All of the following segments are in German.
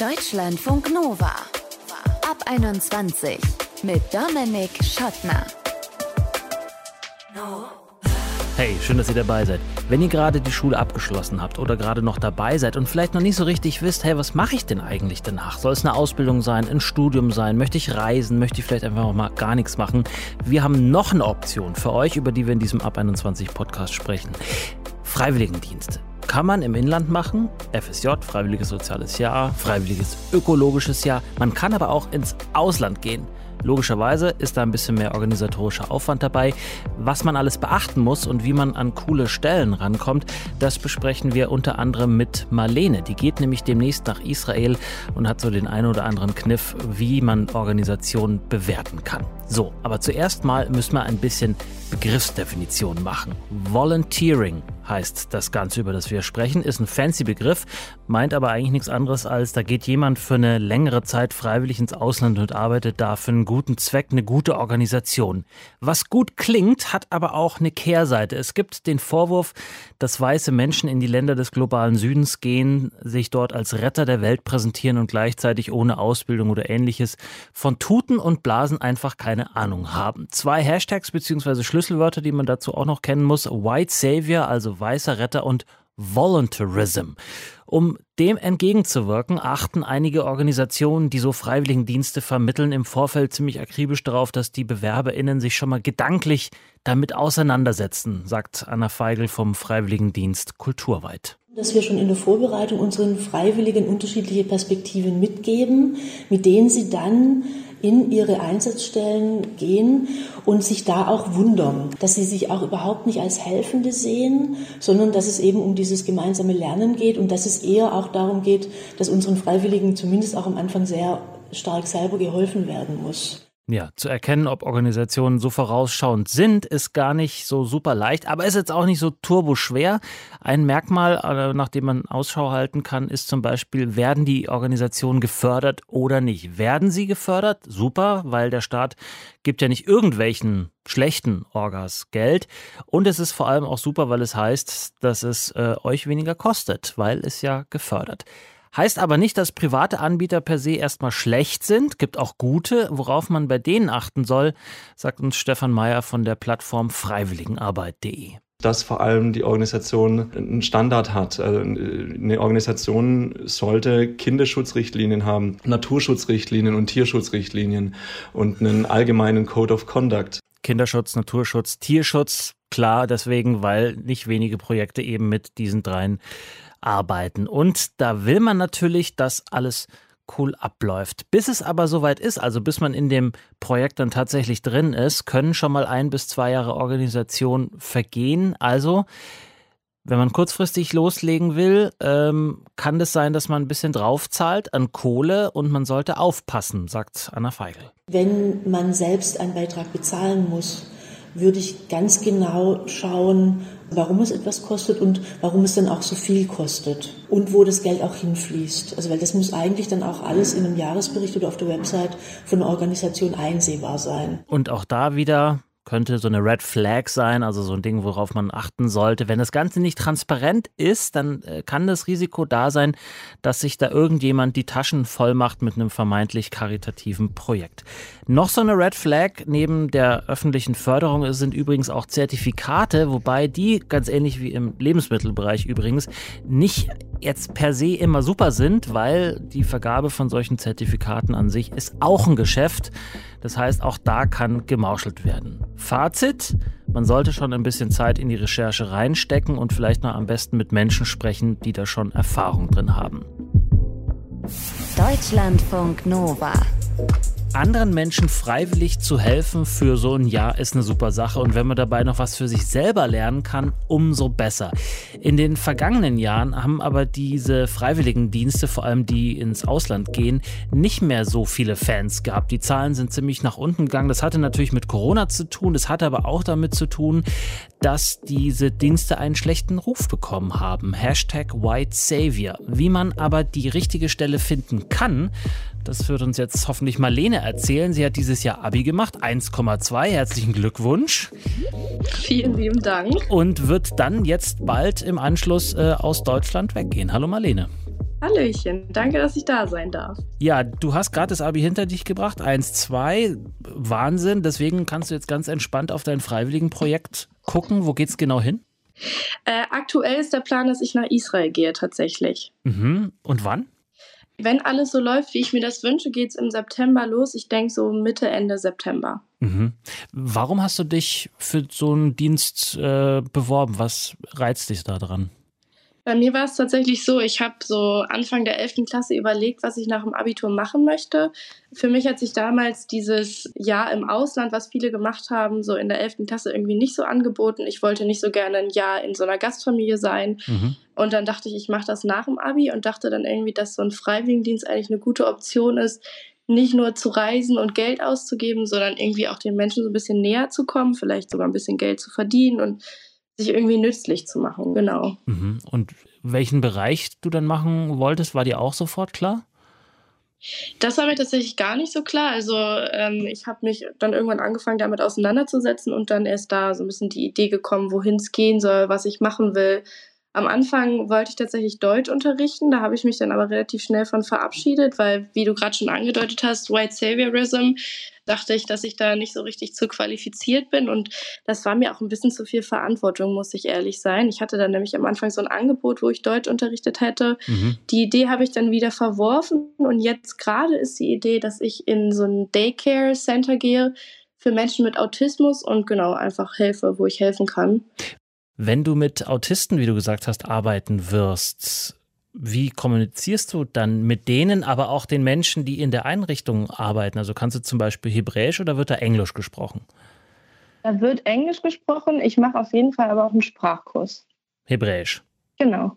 Deutschlandfunk Nova. Ab 21 mit Dominik Schottner. Hey, schön, dass ihr dabei seid. Wenn ihr gerade die Schule abgeschlossen habt oder gerade noch dabei seid und vielleicht noch nicht so richtig wisst, hey, was mache ich denn eigentlich danach? Soll es eine Ausbildung sein, ein Studium sein? Möchte ich reisen? Möchte ich vielleicht einfach mal gar nichts machen? Wir haben noch eine Option für euch, über die wir in diesem Ab 21 Podcast sprechen. Freiwilligendienste. Kann man im Inland machen, FSJ, Freiwilliges Soziales Jahr, Freiwilliges Ökologisches Jahr. Man kann aber auch ins Ausland gehen. Logischerweise ist da ein bisschen mehr organisatorischer Aufwand dabei. Was man alles beachten muss und wie man an coole Stellen rankommt, das besprechen wir unter anderem mit Marlene. Die geht nämlich demnächst nach Israel und hat so den einen oder anderen Kniff, wie man Organisationen bewerten kann. So, aber zuerst mal müssen wir ein bisschen Begriffsdefinition machen. Volunteering heißt das Ganze, über das wir sprechen, ist ein fancy Begriff, meint aber eigentlich nichts anderes als, da geht jemand für eine längere Zeit freiwillig ins Ausland und arbeitet da für einen guten Zweck, eine gute Organisation. Was gut klingt, hat aber auch eine Kehrseite. Es gibt den Vorwurf, dass weiße Menschen in die Länder des globalen Südens gehen, sich dort als Retter der Welt präsentieren und gleichzeitig ohne Ausbildung oder ähnliches von Tuten und Blasen einfach keine Ahnung haben. Zwei Hashtags bzw. Schlüsselwörter, die man dazu auch noch kennen muss. White Savior, also weißer Retter und Voluntarism. Um dem entgegenzuwirken, achten einige Organisationen, die so Freiwilligendienste vermitteln, im Vorfeld ziemlich akribisch darauf, dass die BewerberInnen sich schon mal gedanklich damit auseinandersetzen, sagt Anna Feigl vom Freiwilligendienst Kulturweit dass wir schon in der Vorbereitung unseren Freiwilligen unterschiedliche Perspektiven mitgeben, mit denen sie dann in ihre Einsatzstellen gehen und sich da auch wundern, dass sie sich auch überhaupt nicht als Helfende sehen, sondern dass es eben um dieses gemeinsame Lernen geht und dass es eher auch darum geht, dass unseren Freiwilligen zumindest auch am Anfang sehr stark selber geholfen werden muss. Ja, zu erkennen, ob Organisationen so vorausschauend sind, ist gar nicht so super leicht, aber ist jetzt auch nicht so turboschwer. Ein Merkmal, äh, nach dem man Ausschau halten kann, ist zum Beispiel, werden die Organisationen gefördert oder nicht? Werden sie gefördert? Super, weil der Staat gibt ja nicht irgendwelchen schlechten Orgas Geld. Und es ist vor allem auch super, weil es heißt, dass es äh, euch weniger kostet, weil es ja gefördert. Heißt aber nicht, dass private Anbieter per se erstmal schlecht sind. Gibt auch gute, worauf man bei denen achten soll, sagt uns Stefan Meyer von der Plattform freiwilligenarbeit.de dass vor allem die Organisation einen Standard hat. Also eine Organisation sollte Kinderschutzrichtlinien haben, Naturschutzrichtlinien und Tierschutzrichtlinien und einen allgemeinen Code of Conduct. Kinderschutz, Naturschutz, Tierschutz, klar, deswegen, weil nicht wenige Projekte eben mit diesen dreien arbeiten. Und da will man natürlich, dass alles cool abläuft. Bis es aber soweit ist, also bis man in dem Projekt dann tatsächlich drin ist, können schon mal ein bis zwei Jahre Organisation vergehen. Also, wenn man kurzfristig loslegen will, ähm, kann es sein, dass man ein bisschen draufzahlt an Kohle und man sollte aufpassen, sagt Anna Feigl. Wenn man selbst einen Beitrag bezahlen muss, würde ich ganz genau schauen, warum es etwas kostet und warum es dann auch so viel kostet und wo das Geld auch hinfließt. Also weil das muss eigentlich dann auch alles in einem Jahresbericht oder auf der Website von der Organisation einsehbar sein. Und auch da wieder könnte so eine Red Flag sein, also so ein Ding, worauf man achten sollte. Wenn das Ganze nicht transparent ist, dann äh, kann das Risiko da sein, dass sich da irgendjemand die Taschen voll macht mit einem vermeintlich karitativen Projekt. Noch so eine Red Flag neben der öffentlichen Förderung sind übrigens auch Zertifikate, wobei die, ganz ähnlich wie im Lebensmittelbereich übrigens, nicht jetzt per se immer super sind, weil die Vergabe von solchen Zertifikaten an sich ist auch ein Geschäft. Das heißt, auch da kann gemauschelt werden. Fazit, man sollte schon ein bisschen Zeit in die Recherche reinstecken und vielleicht noch am besten mit Menschen sprechen, die da schon Erfahrung drin haben. Deutschlandfunk Nova anderen Menschen freiwillig zu helfen für so ein Jahr ist eine super Sache und wenn man dabei noch was für sich selber lernen kann, umso besser. In den vergangenen Jahren haben aber diese Freiwilligendienste, vor allem die ins Ausland gehen, nicht mehr so viele Fans gehabt. Die Zahlen sind ziemlich nach unten gegangen. Das hatte natürlich mit Corona zu tun, das hatte aber auch damit zu tun, dass diese Dienste einen schlechten Ruf bekommen haben. Hashtag White Savior. Wie man aber die richtige Stelle finden kann, das wird uns jetzt hoffentlich Marlene erzählen. Sie hat dieses Jahr Abi gemacht, 1,2. Herzlichen Glückwunsch. Vielen lieben Dank. Und wird dann jetzt bald im Anschluss äh, aus Deutschland weggehen. Hallo Marlene. Hallöchen, danke, dass ich da sein darf. Ja, du hast gerade das Abi hinter dich gebracht, 1, 2, Wahnsinn. Deswegen kannst du jetzt ganz entspannt auf dein Freiwilligenprojekt gucken. Wo geht's genau hin? Äh, aktuell ist der Plan, dass ich nach Israel gehe, tatsächlich. Mhm. Und wann? Wenn alles so läuft, wie ich mir das wünsche, geht es im September los. Ich denke so Mitte, Ende September. Mhm. Warum hast du dich für so einen Dienst äh, beworben? Was reizt dich da dran? Bei mir war es tatsächlich so, ich habe so Anfang der 11. Klasse überlegt, was ich nach dem Abitur machen möchte. Für mich hat sich damals dieses Jahr im Ausland, was viele gemacht haben, so in der 11. Klasse irgendwie nicht so angeboten. Ich wollte nicht so gerne ein Jahr in so einer Gastfamilie sein. Mhm. Und dann dachte ich, ich mache das nach dem Abi und dachte dann irgendwie, dass so ein Freiwilligendienst eigentlich eine gute Option ist, nicht nur zu reisen und Geld auszugeben, sondern irgendwie auch den Menschen so ein bisschen näher zu kommen, vielleicht sogar ein bisschen Geld zu verdienen und sich irgendwie nützlich zu machen, genau. Mhm. Und welchen Bereich du dann machen wolltest, war dir auch sofort klar? Das war mir tatsächlich gar nicht so klar. Also ähm, ich habe mich dann irgendwann angefangen, damit auseinanderzusetzen und dann erst da so ein bisschen die Idee gekommen, wohin es gehen soll, was ich machen will. Am Anfang wollte ich tatsächlich Deutsch unterrichten, da habe ich mich dann aber relativ schnell von verabschiedet, weil, wie du gerade schon angedeutet hast, White Saviorism, dachte ich, dass ich da nicht so richtig zu qualifiziert bin und das war mir auch ein bisschen zu viel Verantwortung, muss ich ehrlich sein. Ich hatte dann nämlich am Anfang so ein Angebot, wo ich Deutsch unterrichtet hätte. Mhm. Die Idee habe ich dann wieder verworfen und jetzt gerade ist die Idee, dass ich in so ein Daycare Center gehe für Menschen mit Autismus und genau einfach helfe, wo ich helfen kann. Wenn du mit Autisten, wie du gesagt hast, arbeiten wirst, wie kommunizierst du dann mit denen, aber auch den Menschen, die in der Einrichtung arbeiten? Also kannst du zum Beispiel Hebräisch oder wird da Englisch gesprochen? Da wird Englisch gesprochen. Ich mache auf jeden Fall aber auch einen Sprachkurs. Hebräisch. Genau.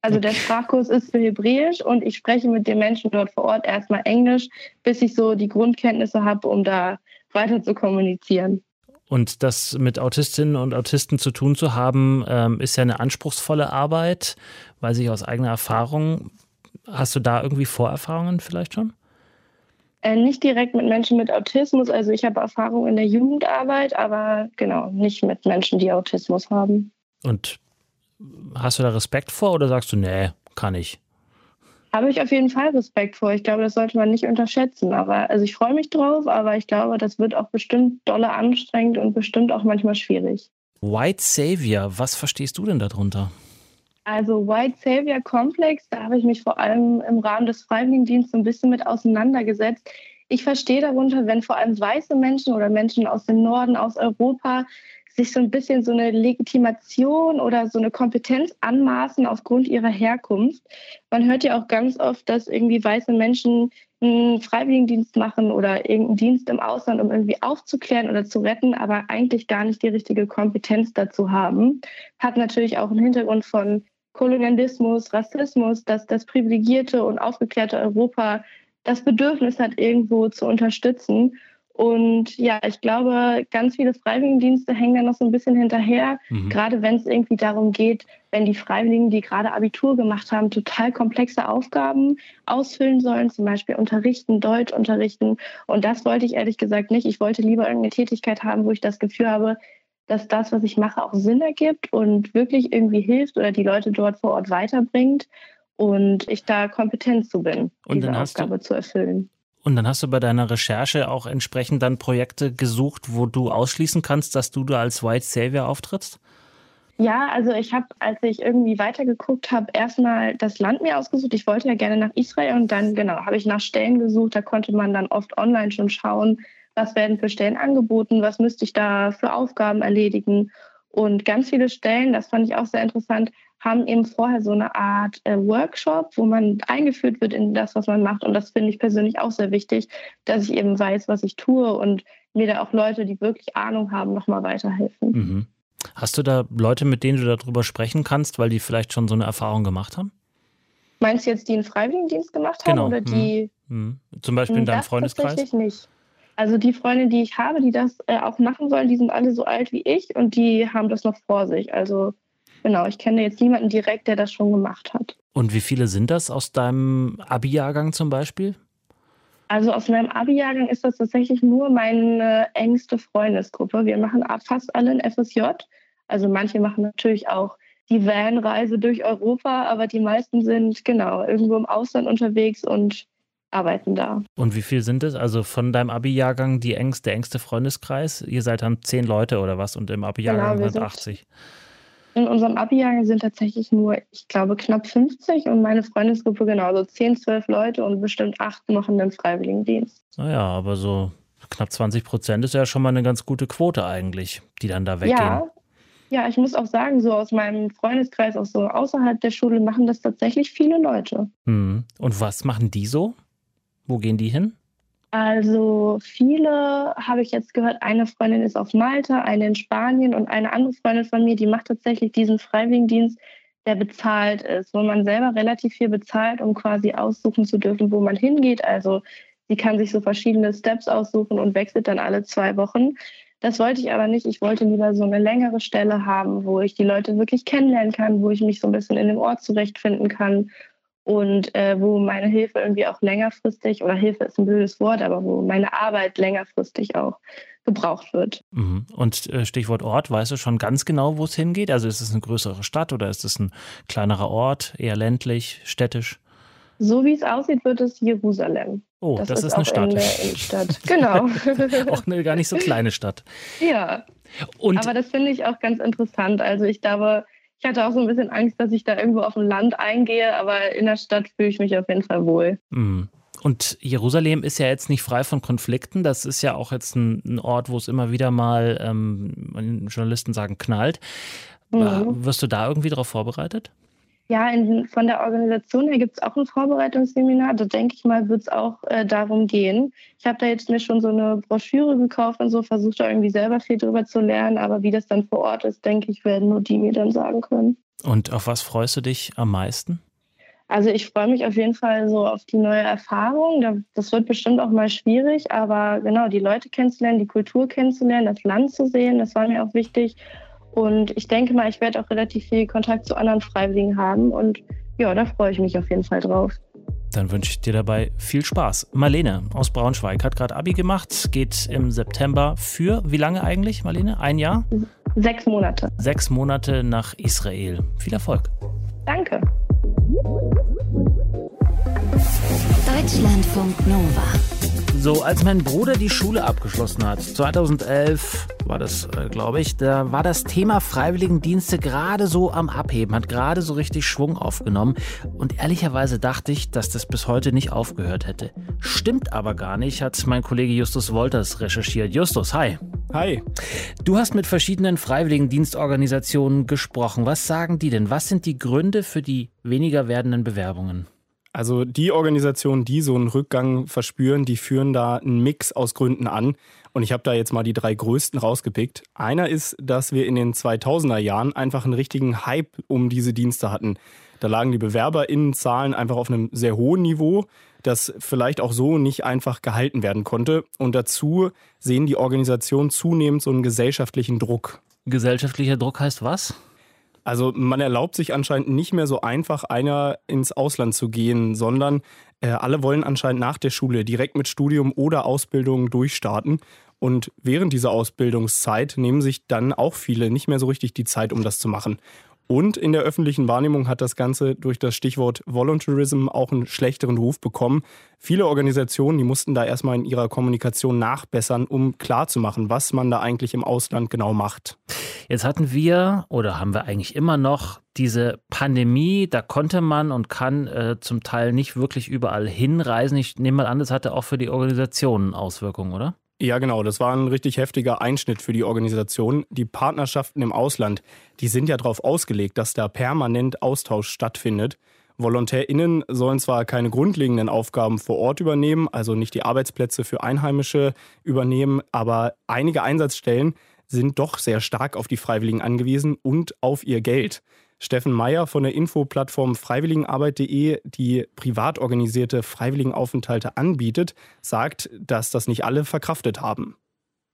Also der Sprachkurs ist für Hebräisch und ich spreche mit den Menschen dort vor Ort erstmal Englisch, bis ich so die Grundkenntnisse habe, um da weiter zu kommunizieren. Und das mit Autistinnen und Autisten zu tun zu haben, ähm, ist ja eine anspruchsvolle Arbeit, weiß ich aus eigener Erfahrung. Hast du da irgendwie Vorerfahrungen vielleicht schon? Äh, nicht direkt mit Menschen mit Autismus. Also ich habe Erfahrung in der Jugendarbeit, aber genau, nicht mit Menschen, die Autismus haben. Und hast du da Respekt vor oder sagst du, nee, kann ich? Habe ich auf jeden Fall Respekt vor. Ich glaube, das sollte man nicht unterschätzen. Aber also ich freue mich drauf, aber ich glaube, das wird auch bestimmt dolle anstrengend und bestimmt auch manchmal schwierig. White Savior, was verstehst du denn darunter? Also White Savior Komplex, da habe ich mich vor allem im Rahmen des Freiwilligendienstes ein bisschen mit auseinandergesetzt. Ich verstehe darunter, wenn vor allem weiße Menschen oder Menschen aus dem Norden, aus Europa sich so ein bisschen so eine Legitimation oder so eine Kompetenz anmaßen aufgrund ihrer Herkunft. Man hört ja auch ganz oft, dass irgendwie weiße Menschen einen Freiwilligendienst machen oder irgendeinen Dienst im Ausland, um irgendwie aufzuklären oder zu retten, aber eigentlich gar nicht die richtige Kompetenz dazu haben. Hat natürlich auch einen Hintergrund von Kolonialismus, Rassismus, dass das privilegierte und aufgeklärte Europa das Bedürfnis hat, irgendwo zu unterstützen. Und ja, ich glaube, ganz viele Freiwilligendienste hängen da noch so ein bisschen hinterher, mhm. gerade wenn es irgendwie darum geht, wenn die Freiwilligen, die gerade Abitur gemacht haben, total komplexe Aufgaben ausfüllen sollen, zum Beispiel unterrichten, Deutsch unterrichten. Und das wollte ich ehrlich gesagt nicht. Ich wollte lieber irgendeine Tätigkeit haben, wo ich das Gefühl habe, dass das, was ich mache, auch Sinn ergibt und wirklich irgendwie hilft oder die Leute dort vor Ort weiterbringt und ich da kompetent zu bin, und diese Aufgabe zu erfüllen. Und dann hast du bei deiner Recherche auch entsprechend dann Projekte gesucht, wo du ausschließen kannst, dass du da als White Savior auftrittst? Ja, also ich habe, als ich irgendwie weitergeguckt habe, erstmal das Land mir ausgesucht. Ich wollte ja gerne nach Israel und dann, genau, habe ich nach Stellen gesucht. Da konnte man dann oft online schon schauen, was werden für Stellen angeboten, was müsste ich da für Aufgaben erledigen. Und ganz viele Stellen, das fand ich auch sehr interessant, haben eben vorher so eine Art äh, Workshop, wo man eingeführt wird in das, was man macht. Und das finde ich persönlich auch sehr wichtig, dass ich eben weiß, was ich tue und mir da auch Leute, die wirklich Ahnung haben, nochmal weiterhelfen. Mhm. Hast du da Leute, mit denen du darüber sprechen kannst, weil die vielleicht schon so eine Erfahrung gemacht haben? Meinst du jetzt, die einen Freiwilligendienst gemacht haben genau. oder die? Mhm. mhm. Zum Beispiel in deinem Freundeskreis? Tatsächlich nicht. Also die Freunde, die ich habe, die das äh, auch machen sollen, die sind alle so alt wie ich und die haben das noch vor sich. Also Genau, ich kenne jetzt niemanden direkt, der das schon gemacht hat. Und wie viele sind das aus deinem Abi-Jahrgang zum Beispiel? Also aus meinem Abi-Jahrgang ist das tatsächlich nur meine engste Freundesgruppe. Wir machen fast alle ein FSJ. Also manche machen natürlich auch die Van-Reise durch Europa, aber die meisten sind genau irgendwo im Ausland unterwegs und arbeiten da. Und wie viel sind es? Also von deinem Abi-Jahrgang die engste, der engste Freundeskreis? Ihr seid dann zehn Leute oder was und im Abi-Jahrgang genau, sind 80? In unserem Abi-Jahrgang sind tatsächlich nur, ich glaube, knapp 50 und meine Freundesgruppe genauso 10, 12 Leute und bestimmt acht machen den Freiwilligendienst. Naja, aber so knapp 20 Prozent ist ja schon mal eine ganz gute Quote eigentlich, die dann da weggehen. Ja, ja, ich muss auch sagen, so aus meinem Freundeskreis, auch so außerhalb der Schule, machen das tatsächlich viele Leute. Hm. Und was machen die so? Wo gehen die hin? Also viele habe ich jetzt gehört, eine Freundin ist auf Malta, eine in Spanien und eine andere Freundin von mir, die macht tatsächlich diesen Freiwilligendienst, der bezahlt ist, wo man selber relativ viel bezahlt, um quasi aussuchen zu dürfen, wo man hingeht. Also sie kann sich so verschiedene Steps aussuchen und wechselt dann alle zwei Wochen. Das wollte ich aber nicht. Ich wollte lieber so eine längere Stelle haben, wo ich die Leute wirklich kennenlernen kann, wo ich mich so ein bisschen in dem Ort zurechtfinden kann und äh, wo meine Hilfe irgendwie auch längerfristig, oder Hilfe ist ein blödes Wort, aber wo meine Arbeit längerfristig auch gebraucht wird. Mhm. Und äh, Stichwort Ort, weißt du schon ganz genau, wo es hingeht? Also ist es eine größere Stadt oder ist es ein kleinerer Ort, eher ländlich, städtisch? So wie es aussieht, wird es Jerusalem. Oh, das, das ist, ist eine Stadt. Stadt. Genau. auch eine gar nicht so kleine Stadt. Ja. Und Aber das finde ich auch ganz interessant. Also ich glaube, ich hatte auch so ein bisschen Angst, dass ich da irgendwo auf dem Land eingehe, aber in der Stadt fühle ich mich auf jeden Fall wohl. Mhm. Und Jerusalem ist ja jetzt nicht frei von Konflikten. Das ist ja auch jetzt ein, ein Ort, wo es immer wieder mal, ähm, Journalisten sagen, knallt. Mhm. Wirst du da irgendwie darauf vorbereitet? Ja, in, von der Organisation her gibt es auch ein Vorbereitungsseminar. Da denke ich mal, wird es auch äh, darum gehen. Ich habe da jetzt mir schon so eine Broschüre gekauft und so, versucht da irgendwie selber viel drüber zu lernen. Aber wie das dann vor Ort ist, denke ich, werden nur die mir dann sagen können. Und auf was freust du dich am meisten? Also ich freue mich auf jeden Fall so auf die neue Erfahrung. Das wird bestimmt auch mal schwierig, aber genau, die Leute kennenzulernen, die Kultur kennenzulernen, das Land zu sehen, das war mir auch wichtig. Und ich denke mal, ich werde auch relativ viel Kontakt zu anderen Freiwilligen haben. Und ja, da freue ich mich auf jeden Fall drauf. Dann wünsche ich dir dabei viel Spaß. Marlene aus Braunschweig hat gerade Abi gemacht, geht im September für, wie lange eigentlich, Marlene? Ein Jahr? Sechs Monate. Sechs Monate nach Israel. Viel Erfolg. Danke. Deutschlandfunk Nova. So, als mein Bruder die Schule abgeschlossen hat, 2011 war das, äh, glaube ich, da war das Thema Freiwilligendienste gerade so am Abheben, hat gerade so richtig Schwung aufgenommen. Und ehrlicherweise dachte ich, dass das bis heute nicht aufgehört hätte. Stimmt aber gar nicht, hat mein Kollege Justus Wolters recherchiert. Justus, hi. Hi. Du hast mit verschiedenen Freiwilligendienstorganisationen gesprochen. Was sagen die denn? Was sind die Gründe für die weniger werdenden Bewerbungen? Also die Organisationen, die so einen Rückgang verspüren, die führen da einen Mix aus Gründen an. Und ich habe da jetzt mal die drei größten rausgepickt. Einer ist, dass wir in den 2000er Jahren einfach einen richtigen Hype um diese Dienste hatten. Da lagen die BewerberInnenzahlen einfach auf einem sehr hohen Niveau, das vielleicht auch so nicht einfach gehalten werden konnte. Und dazu sehen die Organisationen zunehmend so einen gesellschaftlichen Druck. Gesellschaftlicher Druck heißt was? Also man erlaubt sich anscheinend nicht mehr so einfach, einer ins Ausland zu gehen, sondern äh, alle wollen anscheinend nach der Schule direkt mit Studium oder Ausbildung durchstarten. Und während dieser Ausbildungszeit nehmen sich dann auch viele nicht mehr so richtig die Zeit, um das zu machen. Und in der öffentlichen Wahrnehmung hat das Ganze durch das Stichwort Voluntarism auch einen schlechteren Ruf bekommen. Viele Organisationen, die mussten da erstmal in ihrer Kommunikation nachbessern, um klarzumachen, was man da eigentlich im Ausland genau macht. Jetzt hatten wir oder haben wir eigentlich immer noch diese Pandemie, da konnte man und kann äh, zum Teil nicht wirklich überall hinreisen. Ich nehme mal an, das hatte auch für die Organisationen Auswirkungen, oder? Ja, genau. Das war ein richtig heftiger Einschnitt für die Organisation. Die Partnerschaften im Ausland, die sind ja darauf ausgelegt, dass da permanent Austausch stattfindet. VolontärInnen sollen zwar keine grundlegenden Aufgaben vor Ort übernehmen, also nicht die Arbeitsplätze für Einheimische übernehmen, aber einige Einsatzstellen sind doch sehr stark auf die Freiwilligen angewiesen und auf ihr Geld. Steffen Meyer von der Infoplattform freiwilligenarbeit.de, die privat organisierte Freiwilligenaufenthalte anbietet, sagt, dass das nicht alle verkraftet haben.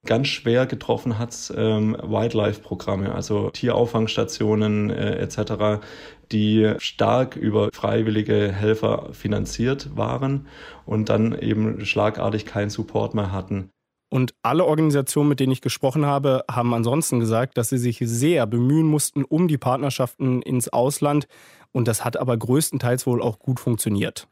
Ganz schwer getroffen hat ähm, Wildlife-Programme, also Tierauffangstationen äh, etc., die stark über freiwillige Helfer finanziert waren und dann eben schlagartig keinen Support mehr hatten. Und alle Organisationen, mit denen ich gesprochen habe, haben ansonsten gesagt, dass sie sich sehr bemühen mussten um die Partnerschaften ins Ausland. Und das hat aber größtenteils wohl auch gut funktioniert.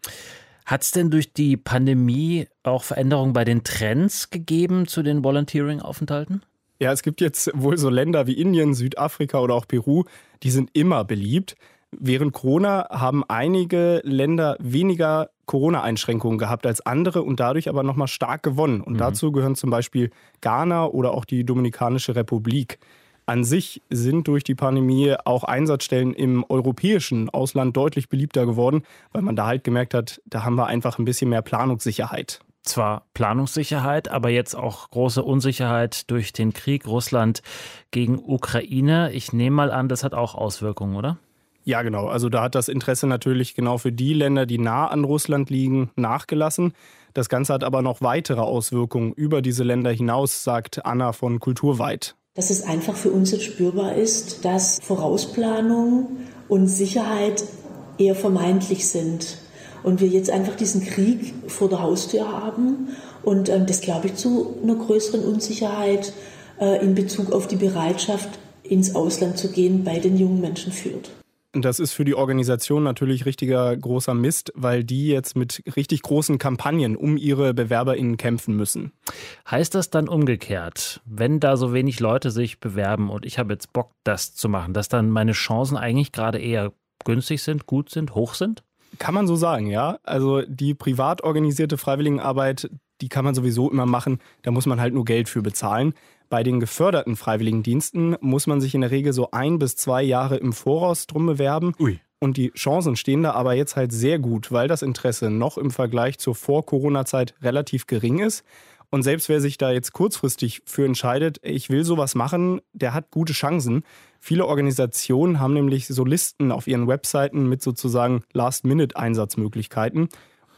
Hat es denn durch die Pandemie auch Veränderungen bei den Trends gegeben zu den Volunteering-Aufenthalten? Ja, es gibt jetzt wohl so Länder wie Indien, Südafrika oder auch Peru, die sind immer beliebt. Während Corona haben einige Länder weniger Corona-Einschränkungen gehabt als andere und dadurch aber nochmal stark gewonnen. Und mhm. dazu gehören zum Beispiel Ghana oder auch die Dominikanische Republik. An sich sind durch die Pandemie auch Einsatzstellen im europäischen Ausland deutlich beliebter geworden, weil man da halt gemerkt hat, da haben wir einfach ein bisschen mehr Planungssicherheit. Zwar Planungssicherheit, aber jetzt auch große Unsicherheit durch den Krieg Russland gegen Ukraine. Ich nehme mal an, das hat auch Auswirkungen, oder? Ja, genau. Also da hat das Interesse natürlich genau für die Länder, die nah an Russland liegen, nachgelassen. Das Ganze hat aber noch weitere Auswirkungen über diese Länder hinaus, sagt Anna von Kulturweit. Dass es einfach für uns jetzt spürbar ist, dass Vorausplanung und Sicherheit eher vermeintlich sind. Und wir jetzt einfach diesen Krieg vor der Haustür haben. Und ähm, das, glaube ich, zu einer größeren Unsicherheit äh, in Bezug auf die Bereitschaft, ins Ausland zu gehen, bei den jungen Menschen führt. Das ist für die Organisation natürlich richtiger großer Mist, weil die jetzt mit richtig großen Kampagnen um ihre BewerberInnen kämpfen müssen. Heißt das dann umgekehrt, wenn da so wenig Leute sich bewerben und ich habe jetzt Bock, das zu machen, dass dann meine Chancen eigentlich gerade eher günstig sind, gut sind, hoch sind? Kann man so sagen, ja. Also die privat organisierte Freiwilligenarbeit, die kann man sowieso immer machen. Da muss man halt nur Geld für bezahlen. Bei den geförderten Freiwilligendiensten muss man sich in der Regel so ein bis zwei Jahre im Voraus drum bewerben. Ui. Und die Chancen stehen da aber jetzt halt sehr gut, weil das Interesse noch im Vergleich zur Vor-Corona-Zeit relativ gering ist. Und selbst wer sich da jetzt kurzfristig für entscheidet, ich will sowas machen, der hat gute Chancen. Viele Organisationen haben nämlich so Listen auf ihren Webseiten mit sozusagen Last-Minute-Einsatzmöglichkeiten.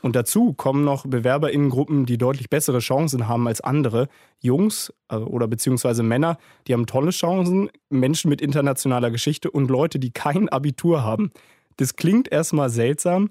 Und dazu kommen noch BewerberInnengruppen, die deutlich bessere Chancen haben als andere. Jungs äh, oder beziehungsweise Männer, die haben tolle Chancen, Menschen mit internationaler Geschichte und Leute, die kein Abitur haben. Das klingt erstmal seltsam,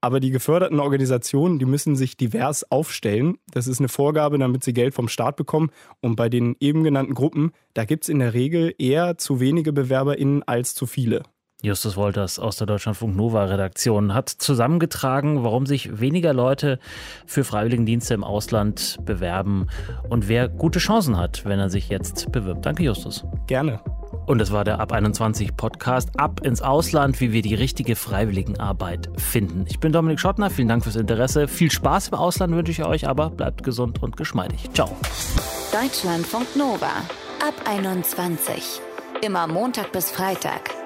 aber die geförderten Organisationen, die müssen sich divers aufstellen. Das ist eine Vorgabe, damit sie Geld vom Staat bekommen. Und bei den eben genannten Gruppen, da gibt es in der Regel eher zu wenige BewerberInnen als zu viele. Justus Wolters aus der Deutschlandfunk Nova Redaktion hat zusammengetragen, warum sich weniger Leute für Freiwilligendienste im Ausland bewerben und wer gute Chancen hat, wenn er sich jetzt bewirbt. Danke, Justus. Gerne. Und es war der Ab 21 Podcast Ab ins Ausland, wie wir die richtige Freiwilligenarbeit finden. Ich bin Dominik Schottner, vielen Dank fürs Interesse. Viel Spaß im Ausland wünsche ich euch, aber bleibt gesund und geschmeidig. Ciao. Deutschlandfunk Nova. Ab 21. Immer Montag bis Freitag